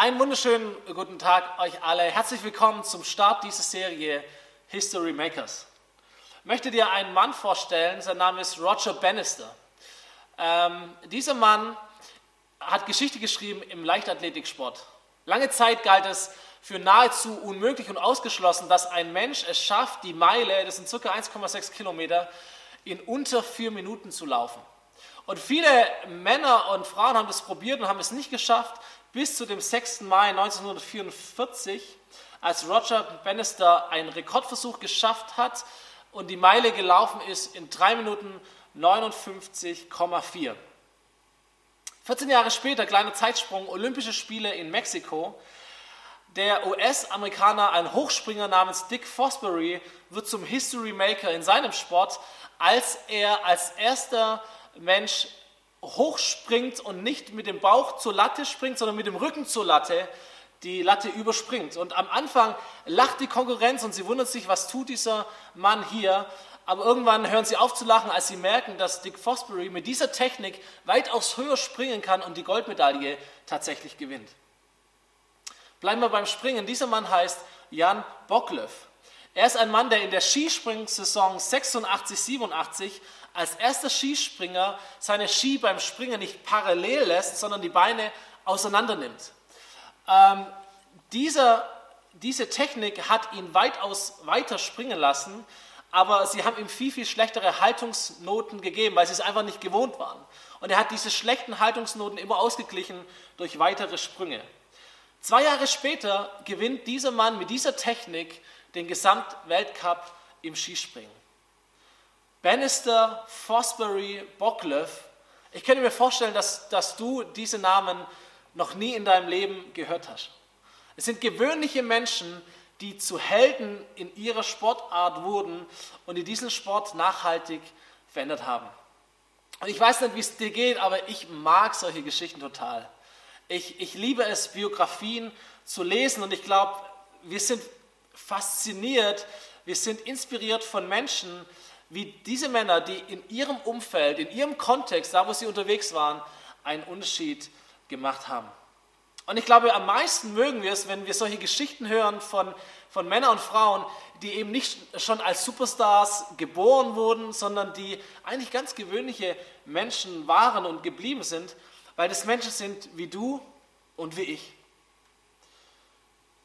Einen wunderschönen guten Tag euch alle. Herzlich willkommen zum Start dieser Serie History Makers. Ich möchte dir einen Mann vorstellen, sein Name ist Roger Bannister. Ähm, dieser Mann hat Geschichte geschrieben im Leichtathletiksport. Lange Zeit galt es für nahezu unmöglich und ausgeschlossen, dass ein Mensch es schafft, die Meile, das sind ca. 1,6 Kilometer, in unter vier Minuten zu laufen. Und viele Männer und Frauen haben das probiert und haben es nicht geschafft, bis zu dem 6. Mai 1944, als Roger Bannister einen Rekordversuch geschafft hat und die Meile gelaufen ist in 3 Minuten 59,4. 14 Jahre später, kleiner Zeitsprung, Olympische Spiele in Mexiko. Der US-Amerikaner, ein Hochspringer namens Dick Fosbury, wird zum History Maker in seinem Sport, als er als erster Mensch hochspringt und nicht mit dem Bauch zur Latte springt, sondern mit dem Rücken zur Latte die Latte überspringt. Und am Anfang lacht die Konkurrenz und sie wundert sich, was tut dieser Mann hier. Aber irgendwann hören sie auf zu lachen, als sie merken, dass Dick Fosbury mit dieser Technik weitaus höher springen kann und die Goldmedaille tatsächlich gewinnt. Bleiben wir beim Springen. Dieser Mann heißt Jan Bocklev. Er ist ein Mann, der in der Skispringsaison 86, 87 als erster Skispringer seine Ski beim Springen nicht parallel lässt, sondern die Beine auseinander nimmt. Ähm, dieser, diese Technik hat ihn weitaus weiter springen lassen, aber sie haben ihm viel, viel schlechtere Haltungsnoten gegeben, weil sie es einfach nicht gewohnt waren. Und er hat diese schlechten Haltungsnoten immer ausgeglichen durch weitere Sprünge. Zwei Jahre später gewinnt dieser Mann mit dieser Technik den Gesamtweltcup im Skispringen. Bannister, Fosbury, Bocklev. Ich könnte mir vorstellen, dass, dass du diese Namen noch nie in deinem Leben gehört hast. Es sind gewöhnliche Menschen, die zu Helden in ihrer Sportart wurden und die diesen Sport nachhaltig verändert haben. Und ich weiß nicht, wie es dir geht, aber ich mag solche Geschichten total. Ich, ich liebe es, Biografien zu lesen und ich glaube, wir sind fasziniert, wir sind inspiriert von Menschen, wie diese Männer, die in ihrem Umfeld, in ihrem Kontext, da wo sie unterwegs waren, einen Unterschied gemacht haben. Und ich glaube, am meisten mögen wir es, wenn wir solche Geschichten hören von, von Männern und Frauen, die eben nicht schon als Superstars geboren wurden, sondern die eigentlich ganz gewöhnliche Menschen waren und geblieben sind, weil das Menschen sind wie du und wie ich.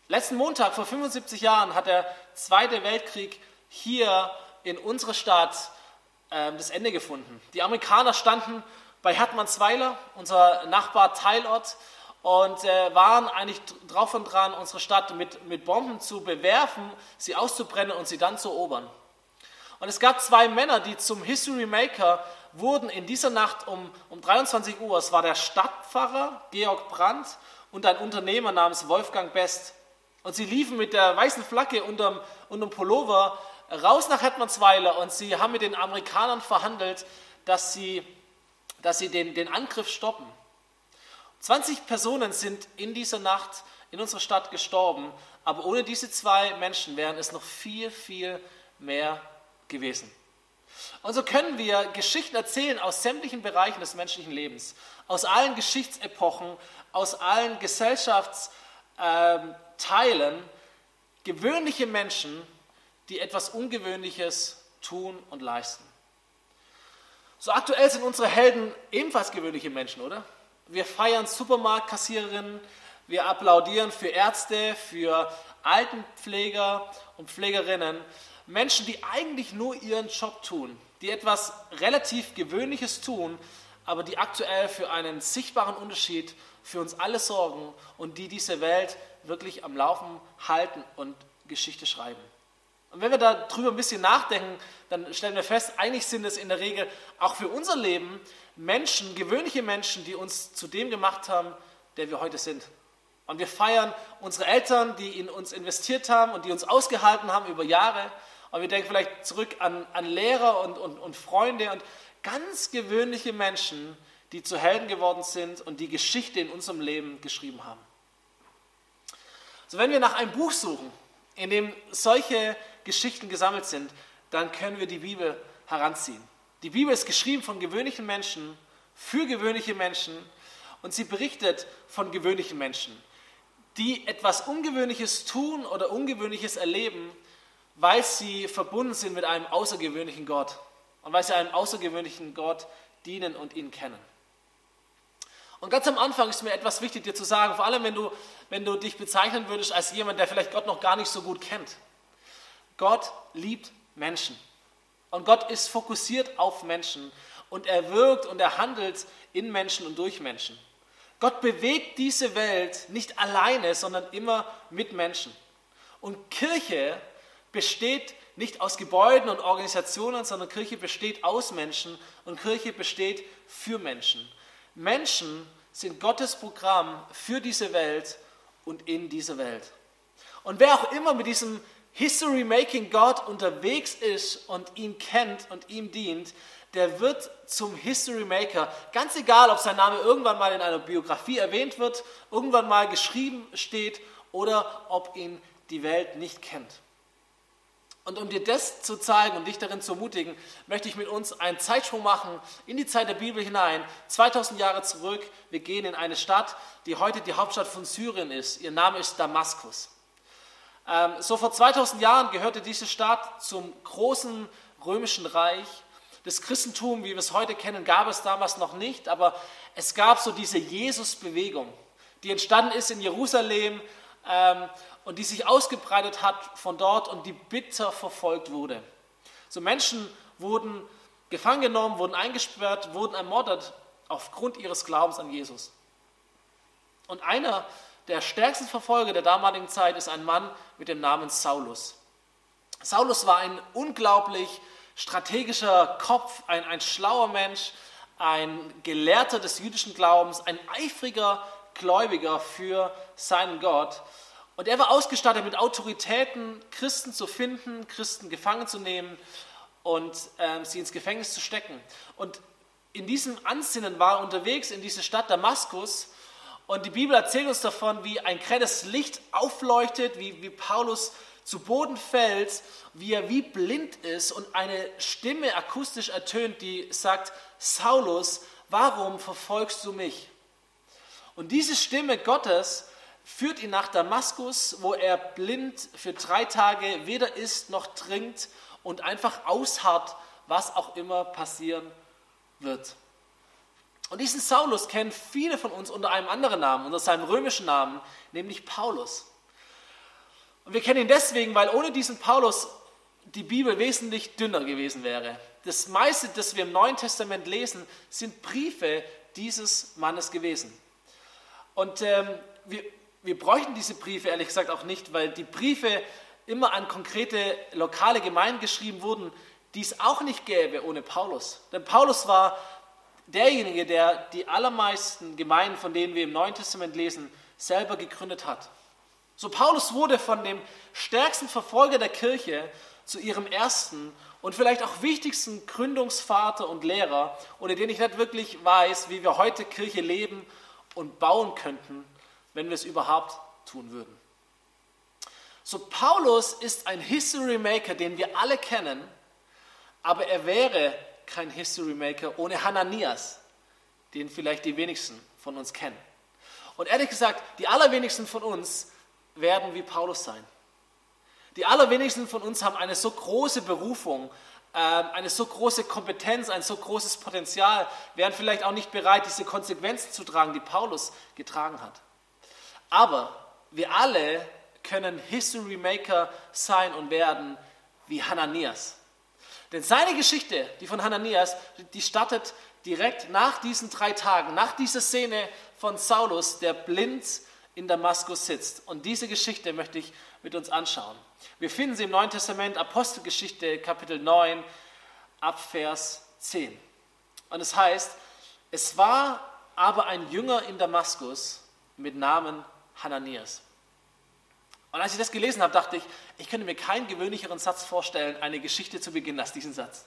Letzten Montag vor 75 Jahren hat der Zweite Weltkrieg hier in unserer Stadt äh, das Ende gefunden. Die Amerikaner standen bei Hertmannsweiler, unser Nachbar Teilort, und äh, waren eigentlich drauf und dran, unsere Stadt mit, mit Bomben zu bewerfen, sie auszubrennen und sie dann zu erobern. Und es gab zwei Männer, die zum History Maker wurden in dieser Nacht um, um 23 Uhr. Es war der Stadtpfarrer Georg Brandt und ein Unternehmer namens Wolfgang Best. Und sie liefen mit der weißen Flagge unterm, unterm Pullover raus nach Hetmansweiler und sie haben mit den Amerikanern verhandelt, dass sie, dass sie den, den Angriff stoppen. 20 Personen sind in dieser Nacht in unserer Stadt gestorben, aber ohne diese zwei Menschen wären es noch viel, viel mehr gewesen. Und so können wir Geschichten erzählen aus sämtlichen Bereichen des menschlichen Lebens, aus allen Geschichtsepochen, aus allen Gesellschaftsteilen, gewöhnliche Menschen, die etwas Ungewöhnliches tun und leisten. So aktuell sind unsere Helden ebenfalls gewöhnliche Menschen, oder? Wir feiern Supermarktkassiererinnen, wir applaudieren für Ärzte, für Altenpfleger und Pflegerinnen, Menschen, die eigentlich nur ihren Job tun, die etwas relativ Gewöhnliches tun, aber die aktuell für einen sichtbaren Unterschied für uns alle sorgen und die diese Welt wirklich am Laufen halten und Geschichte schreiben. Und wenn wir darüber ein bisschen nachdenken, dann stellen wir fest, eigentlich sind es in der Regel auch für unser Leben Menschen, gewöhnliche Menschen, die uns zu dem gemacht haben, der wir heute sind. Und wir feiern unsere Eltern, die in uns investiert haben und die uns ausgehalten haben über Jahre. Und wir denken vielleicht zurück an, an Lehrer und, und, und Freunde und ganz gewöhnliche Menschen, die zu Helden geworden sind und die Geschichte in unserem Leben geschrieben haben. So, wenn wir nach einem Buch suchen, in dem solche Geschichten gesammelt sind, dann können wir die Bibel heranziehen. Die Bibel ist geschrieben von gewöhnlichen Menschen, für gewöhnliche Menschen und sie berichtet von gewöhnlichen Menschen, die etwas Ungewöhnliches tun oder Ungewöhnliches erleben, weil sie verbunden sind mit einem außergewöhnlichen Gott und weil sie einem außergewöhnlichen Gott dienen und ihn kennen. Und ganz am Anfang ist mir etwas wichtig dir zu sagen, vor allem wenn du, wenn du dich bezeichnen würdest als jemand, der vielleicht Gott noch gar nicht so gut kennt. Gott liebt Menschen und Gott ist fokussiert auf Menschen und er wirkt und er handelt in Menschen und durch Menschen. Gott bewegt diese Welt nicht alleine, sondern immer mit Menschen. Und Kirche besteht nicht aus Gebäuden und Organisationen, sondern Kirche besteht aus Menschen und Kirche besteht für Menschen. Menschen sind Gottes Programm für diese Welt und in diese Welt. Und wer auch immer mit diesem History-Making Gott unterwegs ist und ihn kennt und ihm dient, der wird zum History Maker. Ganz egal, ob sein Name irgendwann mal in einer Biografie erwähnt wird, irgendwann mal geschrieben steht oder ob ihn die Welt nicht kennt. Und um dir das zu zeigen und dich darin zu ermutigen, möchte ich mit uns einen Zeitsprung machen in die Zeit der Bibel hinein, 2000 Jahre zurück. Wir gehen in eine Stadt, die heute die Hauptstadt von Syrien ist. Ihr Name ist Damaskus. Ähm, so vor 2000 Jahren gehörte diese Stadt zum großen römischen Reich das Christentum, wie wir es heute kennen, gab es damals noch nicht, aber es gab so diese Jesus-Bewegung, die entstanden ist in Jerusalem ähm, und die sich ausgebreitet hat von dort und die bitter verfolgt wurde. So Menschen wurden gefangen genommen, wurden eingesperrt, wurden ermordet aufgrund ihres Glaubens an Jesus. Und einer der stärksten Verfolger der damaligen Zeit ist ein Mann mit dem Namen Saulus. Saulus war ein unglaublich strategischer Kopf, ein, ein schlauer Mensch, ein Gelehrter des jüdischen Glaubens, ein eifriger Gläubiger für seinen Gott. Und er war ausgestattet mit Autoritäten, Christen zu finden, Christen gefangen zu nehmen und ähm, sie ins Gefängnis zu stecken. Und in diesem Ansinnen war er unterwegs in diese Stadt Damaskus. Und die Bibel erzählt uns davon, wie ein grelles Licht aufleuchtet, wie, wie Paulus zu Boden fällt, wie er wie blind ist und eine Stimme akustisch ertönt, die sagt, Saulus, warum verfolgst du mich? Und diese Stimme Gottes führt ihn nach Damaskus, wo er blind für drei Tage weder isst noch trinkt und einfach ausharrt, was auch immer passieren wird. Und diesen Saulus kennen viele von uns unter einem anderen Namen, unter seinem römischen Namen, nämlich Paulus. Und wir kennen ihn deswegen, weil ohne diesen Paulus die Bibel wesentlich dünner gewesen wäre. Das meiste, das wir im Neuen Testament lesen, sind Briefe dieses Mannes gewesen. Und ähm, wir, wir bräuchten diese Briefe ehrlich gesagt auch nicht, weil die Briefe immer an konkrete lokale Gemeinden geschrieben wurden, die es auch nicht gäbe ohne Paulus. Denn Paulus war derjenige, der die allermeisten Gemeinden, von denen wir im Neuen Testament lesen, selber gegründet hat. So Paulus wurde von dem stärksten Verfolger der Kirche zu ihrem ersten und vielleicht auch wichtigsten Gründungsvater und Lehrer, ohne den ich nicht wirklich weiß, wie wir heute Kirche leben und bauen könnten, wenn wir es überhaupt tun würden. So Paulus ist ein History Maker, den wir alle kennen, aber er wäre kein History Maker ohne Hananias, den vielleicht die wenigsten von uns kennen. Und ehrlich gesagt, die allerwenigsten von uns werden wie Paulus sein. Die allerwenigsten von uns haben eine so große Berufung, ähm, eine so große Kompetenz, ein so großes Potenzial, wären vielleicht auch nicht bereit, diese Konsequenzen zu tragen, die Paulus getragen hat. Aber wir alle können History Maker sein und werden wie Hananias. Denn seine Geschichte, die von Hananias, die startet direkt nach diesen drei Tagen, nach dieser Szene von Saulus, der blind in Damaskus sitzt. Und diese Geschichte möchte ich mit uns anschauen. Wir finden sie im Neuen Testament, Apostelgeschichte, Kapitel 9, ab Vers 10. Und es heißt, es war aber ein Jünger in Damaskus mit Namen Hananias. Und als ich das gelesen habe, dachte ich, ich könnte mir keinen gewöhnlicheren Satz vorstellen, eine Geschichte zu beginnen als diesen Satz.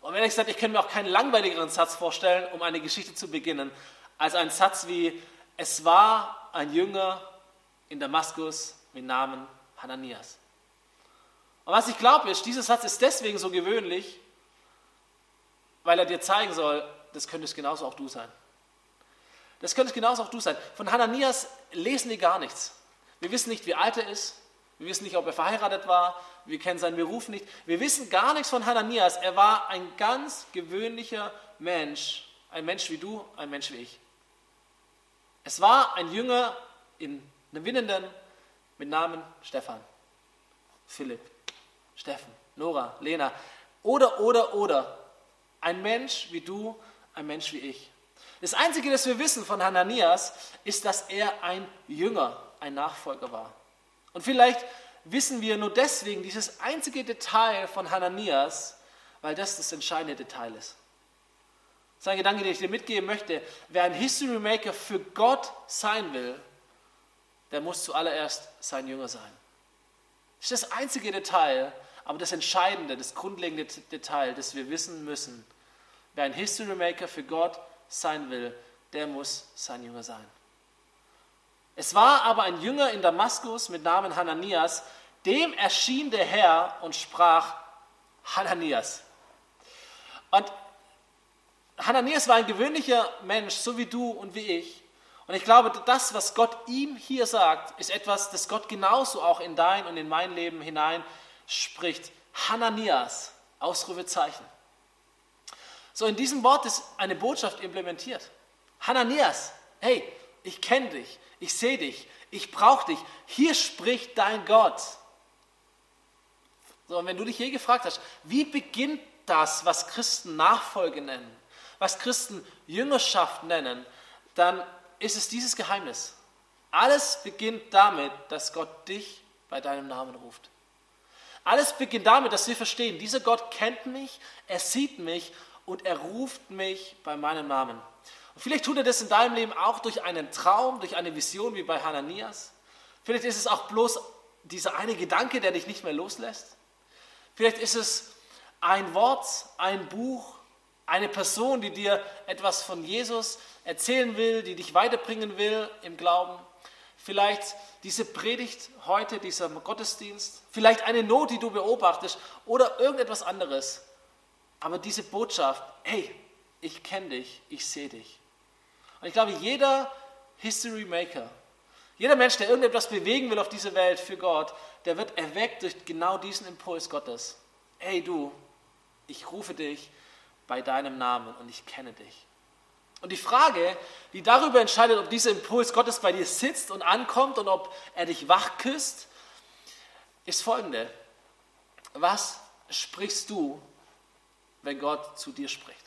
Und ehrlich gesagt, ich könnte mir auch keinen langweiligeren Satz vorstellen, um eine Geschichte zu beginnen, als ein Satz wie, es war ein Jünger in Damaskus mit Namen Hananias. Und was ich glaube ist, dieser Satz ist deswegen so gewöhnlich, weil er dir zeigen soll, das könnte es genauso auch du sein. Das könnte es genauso auch du sein. Von Hananias lesen wir gar nichts. Wir wissen nicht, wie alt er ist. Wir wissen nicht, ob er verheiratet war. Wir kennen seinen Beruf nicht. Wir wissen gar nichts von Hananias. Er war ein ganz gewöhnlicher Mensch. Ein Mensch wie du, ein Mensch wie ich. Es war ein Jünger in einem Winnenden mit Namen Stefan, Philipp, Steffen, Nora, Lena. Oder, oder, oder. Ein Mensch wie du, ein Mensch wie ich. Das Einzige, das wir wissen von Hananias, ist, dass er ein Jünger, ein Nachfolger war. Und vielleicht wissen wir nur deswegen dieses einzige Detail von Hananias, weil das das entscheidende Detail ist. Das ist ein Gedanke, den ich dir mitgeben möchte. Wer ein History Maker für Gott sein will, der muss zuallererst sein Jünger sein. Das ist das einzige Detail, aber das entscheidende, das grundlegende Detail, das wir wissen müssen. Wer ein History Maker für Gott sein will, der muss sein Jünger sein. Es war aber ein Jünger in Damaskus mit Namen Hananias, dem erschien der Herr und sprach, Hananias. Und Hananias war ein gewöhnlicher Mensch, so wie du und wie ich. Und ich glaube, das, was Gott ihm hier sagt, ist etwas, das Gott genauso auch in dein und in mein Leben hinein spricht. Hananias, Ausrufezeichen. So, in diesem Wort ist eine Botschaft implementiert. Hananias, hey, ich kenne dich, ich sehe dich, ich brauche dich. Hier spricht dein Gott. So, und wenn du dich je gefragt hast, wie beginnt das, was Christen Nachfolge nennen, was Christen Jüngerschaft nennen, dann ist es dieses Geheimnis. Alles beginnt damit, dass Gott dich bei deinem Namen ruft. Alles beginnt damit, dass wir verstehen, dieser Gott kennt mich, er sieht mich und er ruft mich bei meinem Namen. Und vielleicht tut er das in deinem Leben auch durch einen Traum, durch eine Vision wie bei Hananias. Vielleicht ist es auch bloß dieser eine Gedanke, der dich nicht mehr loslässt. Vielleicht ist es ein Wort, ein Buch, eine Person, die dir etwas von Jesus erzählen will, die dich weiterbringen will im Glauben. Vielleicht diese Predigt heute, dieser Gottesdienst. Vielleicht eine Not, die du beobachtest oder irgendetwas anderes. Aber diese Botschaft, hey, ich kenne dich, ich sehe dich. Und ich glaube, jeder History Maker, jeder Mensch, der irgendetwas bewegen will auf dieser Welt für Gott, der wird erweckt durch genau diesen Impuls Gottes. Hey du, ich rufe dich bei deinem Namen und ich kenne dich. Und die Frage, die darüber entscheidet, ob dieser Impuls Gottes bei dir sitzt und ankommt und ob er dich wach küsst, ist folgende. Was sprichst du, wenn Gott zu dir spricht?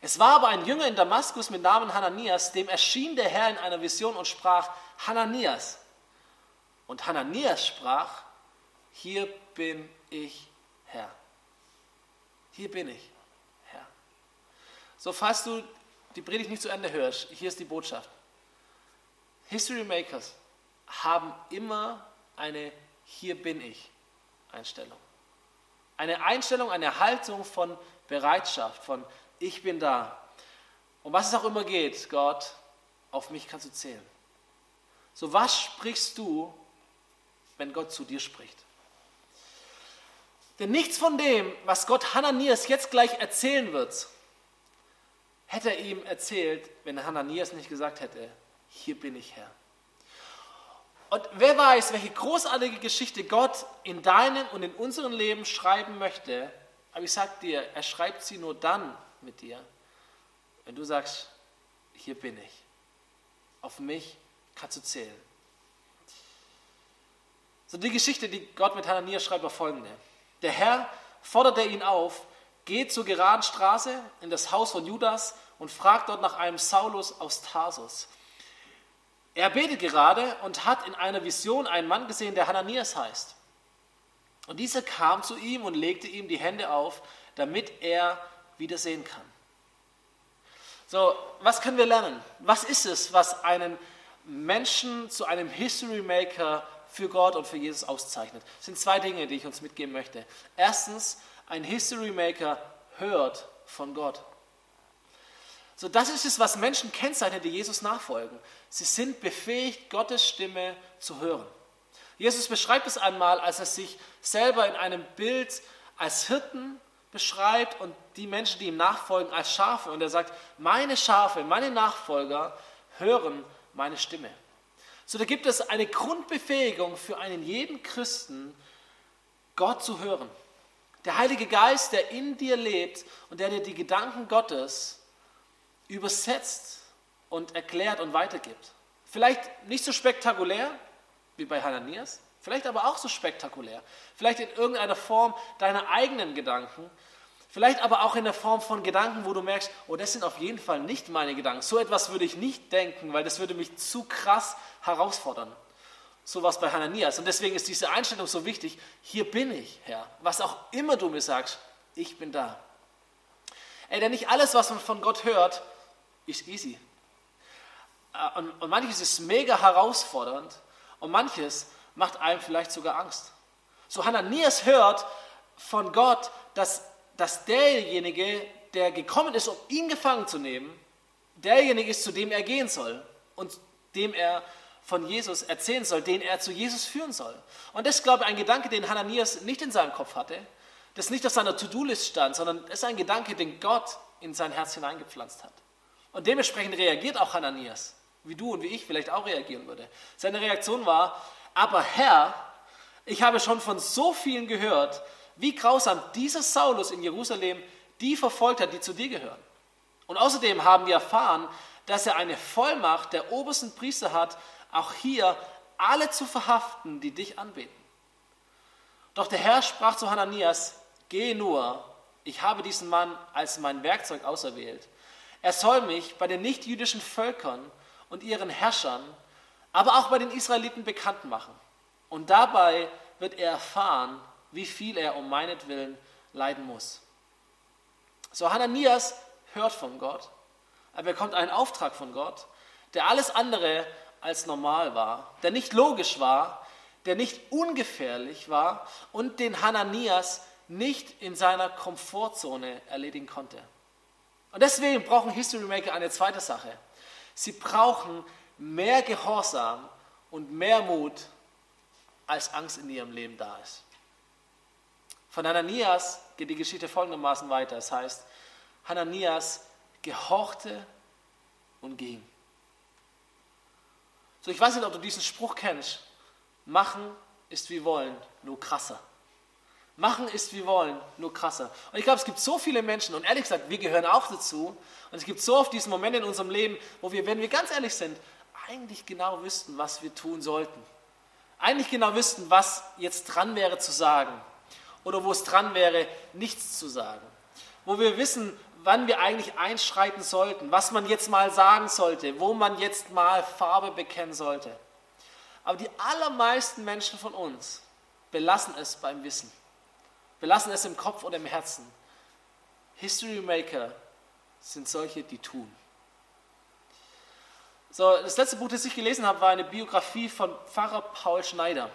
Es war aber ein Jünger in Damaskus mit Namen Hananias, dem erschien der Herr in einer Vision und sprach, Hananias. Und Hananias sprach, hier bin ich Herr. Hier bin ich Herr. So, falls du die Predigt nicht zu Ende hörst, hier ist die Botschaft. History Makers haben immer eine Hier bin ich Einstellung. Eine Einstellung, eine Haltung von Bereitschaft, von ich bin da. Und was es auch immer geht, Gott, auf mich kannst du zählen. So, was sprichst du, wenn Gott zu dir spricht? Denn nichts von dem, was Gott Hananias jetzt gleich erzählen wird, hätte er ihm erzählt, wenn Hananias nicht gesagt hätte, hier bin ich Herr. Und wer weiß, welche großartige Geschichte Gott in deinem und in unserem Leben schreiben möchte, aber ich sage dir, er schreibt sie nur dann, mit dir, wenn du sagst, hier bin ich. Auf mich kannst du zählen. So die Geschichte, die Gott mit Hananias schreibt, war folgende. Der Herr forderte ihn auf, geht zur geraden Straße in das Haus von Judas und fragt dort nach einem Saulus aus Tarsus. Er betet gerade und hat in einer Vision einen Mann gesehen, der Hananias heißt. Und dieser kam zu ihm und legte ihm die Hände auf, damit er wieder sehen kann. So, was können wir lernen? Was ist es, was einen Menschen zu einem History Maker für Gott und für Jesus auszeichnet? Das sind zwei Dinge, die ich uns mitgeben möchte. Erstens, ein History Maker hört von Gott. So, das ist es, was Menschen kennzeichnet, die Jesus nachfolgen. Sie sind befähigt, Gottes Stimme zu hören. Jesus beschreibt es einmal, als er sich selber in einem Bild als Hirten beschreibt und die Menschen, die ihm nachfolgen, als Schafe. Und er sagt, meine Schafe, meine Nachfolger hören meine Stimme. So, da gibt es eine Grundbefähigung für einen jeden Christen, Gott zu hören. Der Heilige Geist, der in dir lebt und der dir die Gedanken Gottes übersetzt und erklärt und weitergibt. Vielleicht nicht so spektakulär wie bei Hananias, vielleicht aber auch so spektakulär. Vielleicht in irgendeiner Form deiner eigenen Gedanken, vielleicht aber auch in der Form von Gedanken, wo du merkst, oh, das sind auf jeden Fall nicht meine Gedanken. So etwas würde ich nicht denken, weil das würde mich zu krass herausfordern. So was bei Hananias. Und deswegen ist diese Einstellung so wichtig. Hier bin ich, Herr. Was auch immer du mir sagst, ich bin da. Ey, denn nicht alles, was man von Gott hört, ist easy. Äh, und, und manches ist mega herausfordernd und manches macht einem vielleicht sogar Angst. So Hananias hört von Gott, dass, dass derjenige, der gekommen ist, um ihn gefangen zu nehmen, derjenige ist, zu dem er gehen soll und dem er von Jesus erzählen soll, den er zu Jesus führen soll. Und das ist, glaube ich, ein Gedanke, den Hananias nicht in seinem Kopf hatte, das nicht auf seiner To-Do-List stand, sondern es ist ein Gedanke, den Gott in sein Herz hineingepflanzt hat. Und dementsprechend reagiert auch Hananias, wie du und wie ich vielleicht auch reagieren würde. Seine Reaktion war, aber Herr, ich habe schon von so vielen gehört, wie grausam dieser Saulus in Jerusalem die verfolgt hat, die zu dir gehören. Und außerdem haben wir erfahren, dass er eine Vollmacht der obersten Priester hat, auch hier alle zu verhaften, die dich anbeten. Doch der Herr sprach zu Hananias, geh nur, ich habe diesen Mann als mein Werkzeug auserwählt er soll mich bei den nichtjüdischen Völkern und ihren Herrschern, aber auch bei den Israeliten bekannt machen. Und dabei wird er erfahren, wie viel er um meinetwillen leiden muss. So Hananias hört von Gott, er bekommt einen Auftrag von Gott, der alles andere als normal war, der nicht logisch war, der nicht ungefährlich war und den Hananias nicht in seiner Komfortzone erledigen konnte. Und deswegen brauchen History Maker eine zweite Sache. Sie brauchen mehr Gehorsam und mehr Mut, als Angst in ihrem Leben da ist. Von Hananias geht die Geschichte folgendermaßen weiter. Es heißt, Hananias gehorchte und ging. So, ich weiß nicht, ob du diesen Spruch kennst. Machen ist wie wollen, nur krasser. Machen ist wie wollen, nur krasser. Und ich glaube, es gibt so viele Menschen, und ehrlich gesagt, wir gehören auch dazu. Und es gibt so oft diesen Moment in unserem Leben, wo wir, wenn wir ganz ehrlich sind, eigentlich genau wüssten, was wir tun sollten. Eigentlich genau wüssten, was jetzt dran wäre zu sagen. Oder wo es dran wäre, nichts zu sagen. Wo wir wissen, wann wir eigentlich einschreiten sollten, was man jetzt mal sagen sollte, wo man jetzt mal Farbe bekennen sollte. Aber die allermeisten Menschen von uns belassen es beim Wissen. Wir lassen es im Kopf oder im Herzen. History Maker sind solche, die tun. So, das letzte Buch, das ich gelesen habe, war eine Biografie von Pfarrer Paul Schneider.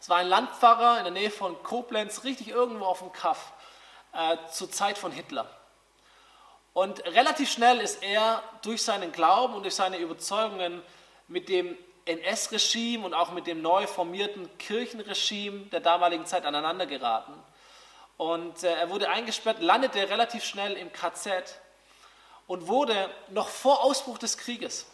Es war ein Landpfarrer in der Nähe von Koblenz, richtig irgendwo auf dem Kaff, äh, zur Zeit von Hitler. Und relativ schnell ist er durch seinen Glauben und durch seine Überzeugungen mit dem NS-Regime und auch mit dem neu formierten Kirchenregime der damaligen Zeit aneinander geraten. Und äh, er wurde eingesperrt, landete relativ schnell im KZ und wurde noch vor Ausbruch des Krieges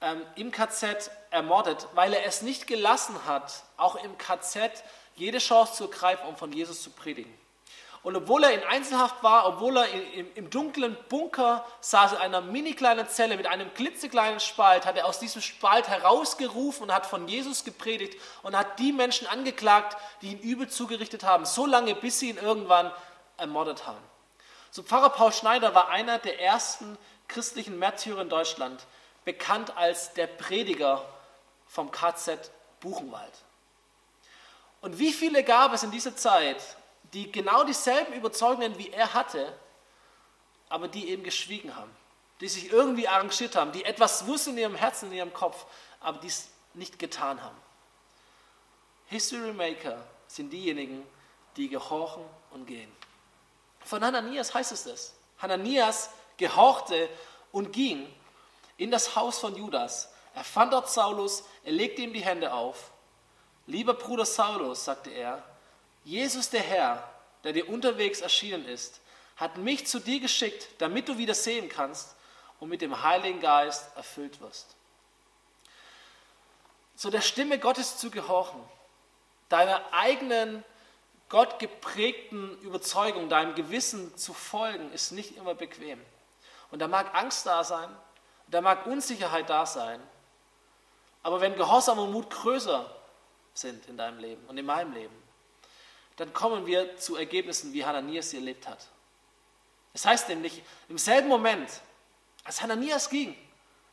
ähm, im KZ ermordet, weil er es nicht gelassen hat, auch im KZ jede Chance zu ergreifen, um von Jesus zu predigen. Und obwohl er in Einzelhaft war, obwohl er im, dunklen Bunker saß, in einer mini kleinen Zelle mit einem klitzekleinen Spalt, hat er aus diesem Spalt herausgerufen und hat von Jesus gepredigt und hat die Menschen angeklagt, die ihn übel zugerichtet haben, so lange, bis sie ihn irgendwann ermordet haben. So Pfarrer Paul Schneider war einer der ersten christlichen Märtyrer in Deutschland, bekannt als der Prediger vom KZ Buchenwald. Und wie viele gab es in dieser Zeit, die genau dieselben Überzeugungen wie er hatte, aber die eben geschwiegen haben, die sich irgendwie arrangiert haben, die etwas wussten in ihrem Herzen, in ihrem Kopf, aber dies nicht getan haben. History Maker sind diejenigen, die gehorchen und gehen. Von Hananias heißt es das. Hananias gehorchte und ging in das Haus von Judas. Er fand dort Saulus, er legte ihm die Hände auf. Lieber Bruder Saulus, sagte er, Jesus der Herr, der dir unterwegs erschienen ist, hat mich zu dir geschickt, damit du wieder sehen kannst und mit dem Heiligen Geist erfüllt wirst. so der Stimme Gottes zu gehorchen, deiner eigenen Gott geprägten Überzeugung, deinem Gewissen zu folgen, ist nicht immer bequem. Und da mag Angst da sein, da mag Unsicherheit da sein. Aber wenn Gehorsam und Mut größer sind in deinem Leben und in meinem Leben, dann kommen wir zu Ergebnissen, wie Hananias sie erlebt hat. Es das heißt nämlich, im selben Moment, als Hananias ging,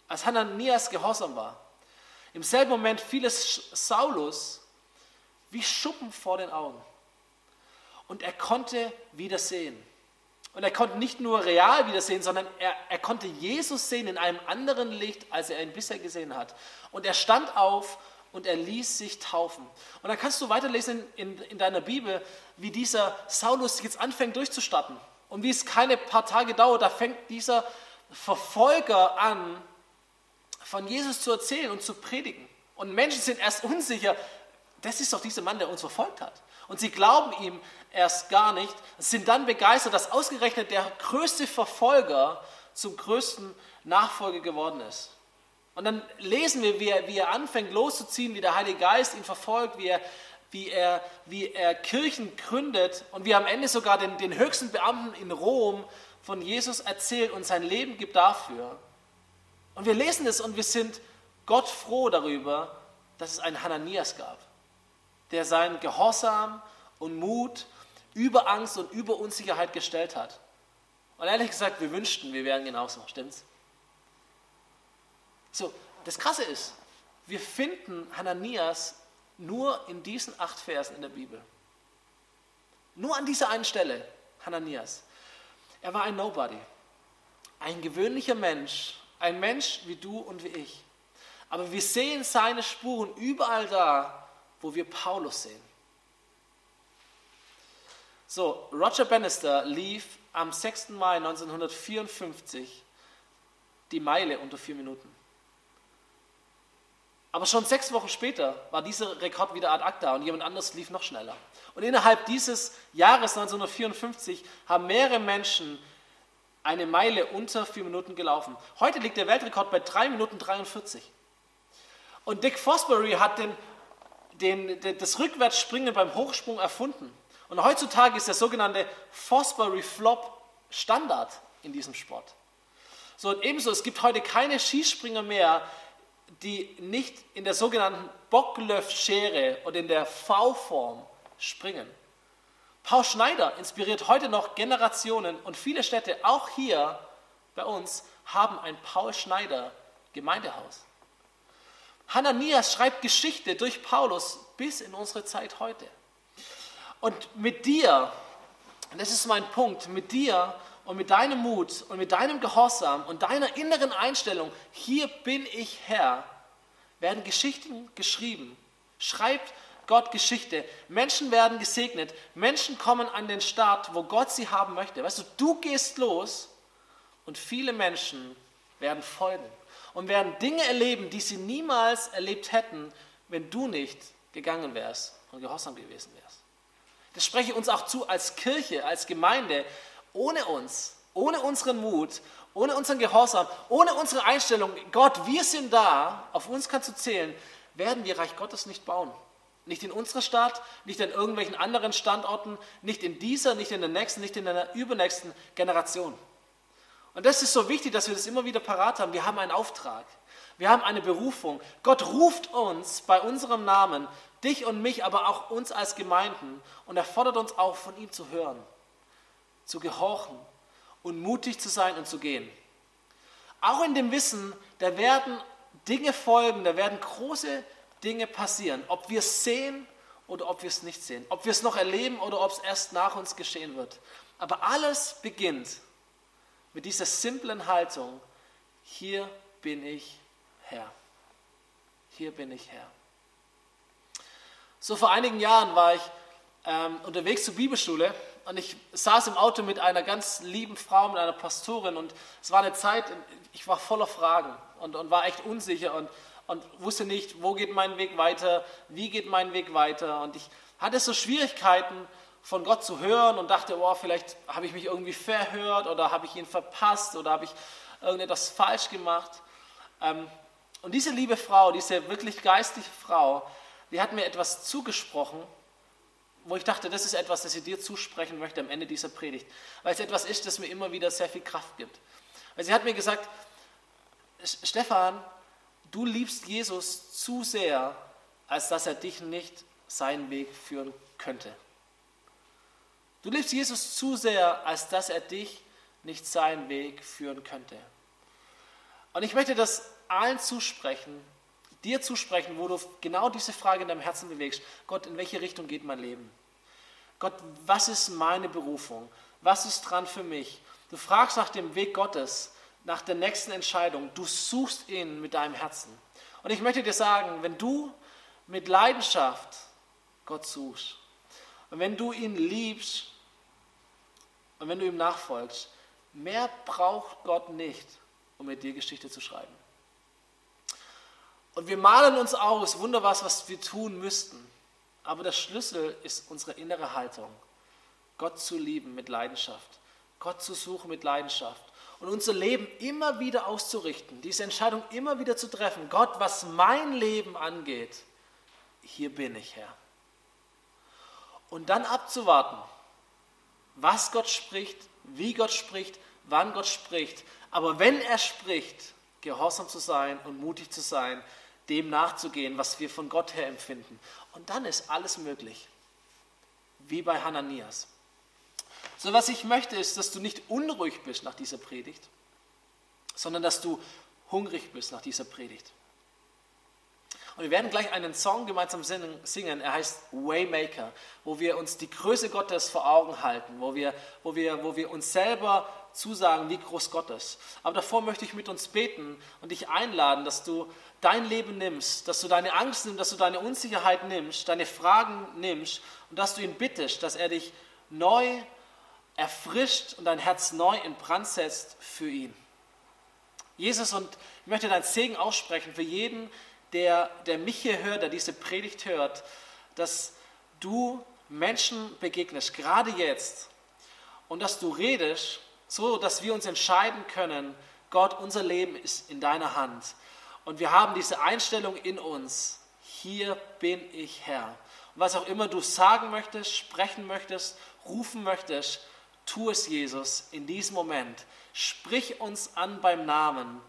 als Hananias gehorsam war, im selben Moment fiel es Saulus wie Schuppen vor den Augen. Und er konnte wieder sehen. Und er konnte nicht nur real wiedersehen, sondern er, er konnte Jesus sehen in einem anderen Licht, als er ihn bisher gesehen hat. Und er stand auf und er ließ sich taufen. Und dann kannst du weiterlesen in, in deiner Bibel, wie dieser Saulus jetzt anfängt durchzustarten. Und wie es keine paar Tage dauert, da fängt dieser Verfolger an, von Jesus zu erzählen und zu predigen. Und Menschen sind erst unsicher, das ist doch dieser Mann, der uns verfolgt hat. Und sie glauben ihm erst gar nicht, sind dann begeistert, dass ausgerechnet der größte Verfolger zum größten Nachfolger geworden ist. Und dann lesen wir, wie er, wie er anfängt loszuziehen, wie der Heilige Geist ihn verfolgt, wie er, wie er, wie er Kirchen gründet und wie er am Ende sogar den, den höchsten Beamten in Rom von Jesus erzählt und sein Leben gibt dafür. Und wir lesen es und wir sind Gott froh darüber, dass es einen Hananias gab, der seinen Gehorsam und Mut über Angst und über Unsicherheit gestellt hat. Und ehrlich gesagt, wir wünschten, wir wären genauso, stimmt's? So, das Krasse ist, wir finden Hananias nur in diesen acht Versen in der Bibel. Nur an dieser einen Stelle, Hananias. Er war ein Nobody, ein gewöhnlicher Mensch, ein Mensch wie du und wie ich. Aber wir sehen seine Spuren überall da, wo wir Paulus sehen. So, Roger Bannister lief am 6. Mai 1954 die Meile unter vier Minuten. Aber schon sechs Wochen später war dieser Rekord wieder ad acta und jemand anderes lief noch schneller. Und innerhalb dieses Jahres 1954 haben mehrere Menschen eine Meile unter vier Minuten gelaufen. Heute liegt der Weltrekord bei 3 Minuten 43. Und Dick Fosbury hat den, den, das Rückwärtsspringen beim Hochsprung erfunden. Und heutzutage ist der sogenannte Fosbury Flop Standard in diesem Sport. So, und ebenso, es gibt heute keine Skispringer mehr, die nicht in der sogenannten Bocklöff-Schere oder in der V-Form springen. Paul Schneider inspiriert heute noch Generationen und viele Städte, auch hier bei uns, haben ein Paul Schneider Gemeindehaus. Hananias schreibt Geschichte durch Paulus bis in unsere Zeit heute. Und mit dir, das ist mein Punkt, mit dir und mit deinem Mut und mit deinem Gehorsam und deiner inneren Einstellung, hier bin ich Herr, werden Geschichten geschrieben. Schreibt Gott Geschichte. Menschen werden gesegnet. Menschen kommen an den Start, wo Gott sie haben möchte. Weißt du, du gehst los und viele Menschen werden folgen und werden Dinge erleben, die sie niemals erlebt hätten, wenn du nicht gegangen wärst und gehorsam gewesen wärst. Das spreche ich uns auch zu als Kirche, als Gemeinde. Ohne uns, ohne unseren Mut, ohne unseren Gehorsam, ohne unsere Einstellung, Gott, wir sind da, auf uns kannst du zählen, werden wir Reich Gottes nicht bauen. Nicht in unserer Stadt, nicht an irgendwelchen anderen Standorten, nicht in dieser, nicht in der nächsten, nicht in der übernächsten Generation. Und das ist so wichtig, dass wir das immer wieder parat haben. Wir haben einen Auftrag. Wir haben eine Berufung. Gott ruft uns bei unserem Namen, dich und mich, aber auch uns als Gemeinden. Und er fordert uns auch von ihm zu hören, zu gehorchen und mutig zu sein und zu gehen. Auch in dem Wissen, da werden Dinge folgen, da werden große Dinge passieren, ob wir es sehen oder ob wir es nicht sehen, ob wir es noch erleben oder ob es erst nach uns geschehen wird. Aber alles beginnt mit dieser simplen Haltung, hier bin ich Herr. Hier bin ich Herr. So vor einigen Jahren war ich ähm, unterwegs zur Bibelschule und ich saß im Auto mit einer ganz lieben Frau, mit einer Pastorin und es war eine Zeit, ich war voller Fragen und, und war echt unsicher und und wusste nicht, wo geht mein Weg weiter, wie geht mein Weg weiter. Und ich hatte so Schwierigkeiten, von Gott zu hören und dachte, oh, vielleicht habe ich mich irgendwie verhört oder habe ich ihn verpasst oder habe ich irgendetwas falsch gemacht. Ähm, Und diese liebe Frau, diese wirklich geistliche Frau, die hat mir etwas zugesprochen, wo ich dachte, das ist etwas, das ich dir zusprechen möchte am Ende dieser Predigt. Weil es etwas ist, das mir immer wieder sehr viel Kraft gibt. Weil sie hat mir gesagt, Stefan, du liebst Jesus zu sehr, als dass er dich nicht seinen Weg führen könnte. Du liebst Jesus zu sehr, als dass er dich nicht seinen Weg führen könnte. Und ich möchte das allen zusprechen, dir zusprechen, wo du genau diese Frage in deinem Herzen bewegst. Gott, in welche Richtung geht mein Leben? Gott, was ist meine Berufung? Was ist dran für mich? Du fragst nach dem Weg Gottes, nach der nächsten Entscheidung. Du suchst ihn mit deinem Herzen. Und ich möchte dir sagen, wenn du mit Leidenschaft Gott suchst und wenn du ihn liebst und wenn du ihm nachfolgst, mehr braucht Gott nicht, um mit dir Geschichte zu schreiben. Und wir malen uns aus, wunderbar, was wir tun müssten. Aber der Schlüssel ist unsere innere Haltung. Gott zu lieben mit Leidenschaft. Gott zu suchen mit Leidenschaft. Und unser Leben immer wieder auszurichten. Diese Entscheidung immer wieder zu treffen. Gott, was mein Leben angeht, hier bin ich, Herr. Und dann abzuwarten, was Gott spricht, wie Gott spricht, wann Gott spricht. Aber wenn er spricht, gehorsam zu sein und mutig zu sein, dem nachzugehen, was wir von Gott her empfinden. Und dann ist alles möglich, wie bei Hananias. So was ich möchte, ist, dass du nicht unruhig bist nach dieser Predigt, sondern dass du hungrig bist nach dieser Predigt. Und wir werden gleich einen Song gemeinsam singen, er heißt Waymaker, wo wir uns die Größe Gottes vor Augen halten, wo wir, wo wir, wo wir uns selber zusagen, wie groß Gott ist. Aber davor möchte ich mit uns beten und dich einladen, dass du dein Leben nimmst, dass du deine Angst nimmst, dass du deine Unsicherheit nimmst, deine Fragen nimmst und dass du ihn bittest, dass er dich neu erfrischt und dein Herz neu in Brand setzt für ihn. Jesus, und ich möchte dein Segen aussprechen für jeden, der, der mich hier hört, der diese Predigt hört, dass du Menschen begegnest, gerade jetzt, und dass du redest, so dass wir uns entscheiden können, Gott, unser Leben ist in deiner Hand. Und wir haben diese Einstellung in uns, hier bin ich Herr. Und was auch immer du sagen möchtest, sprechen möchtest, rufen möchtest, tu es, Jesus, in diesem Moment. Sprich uns an beim Namen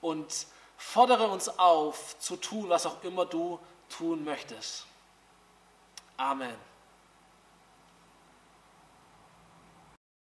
und Fordere uns auf zu tun, was auch immer du tun möchtest. Amen.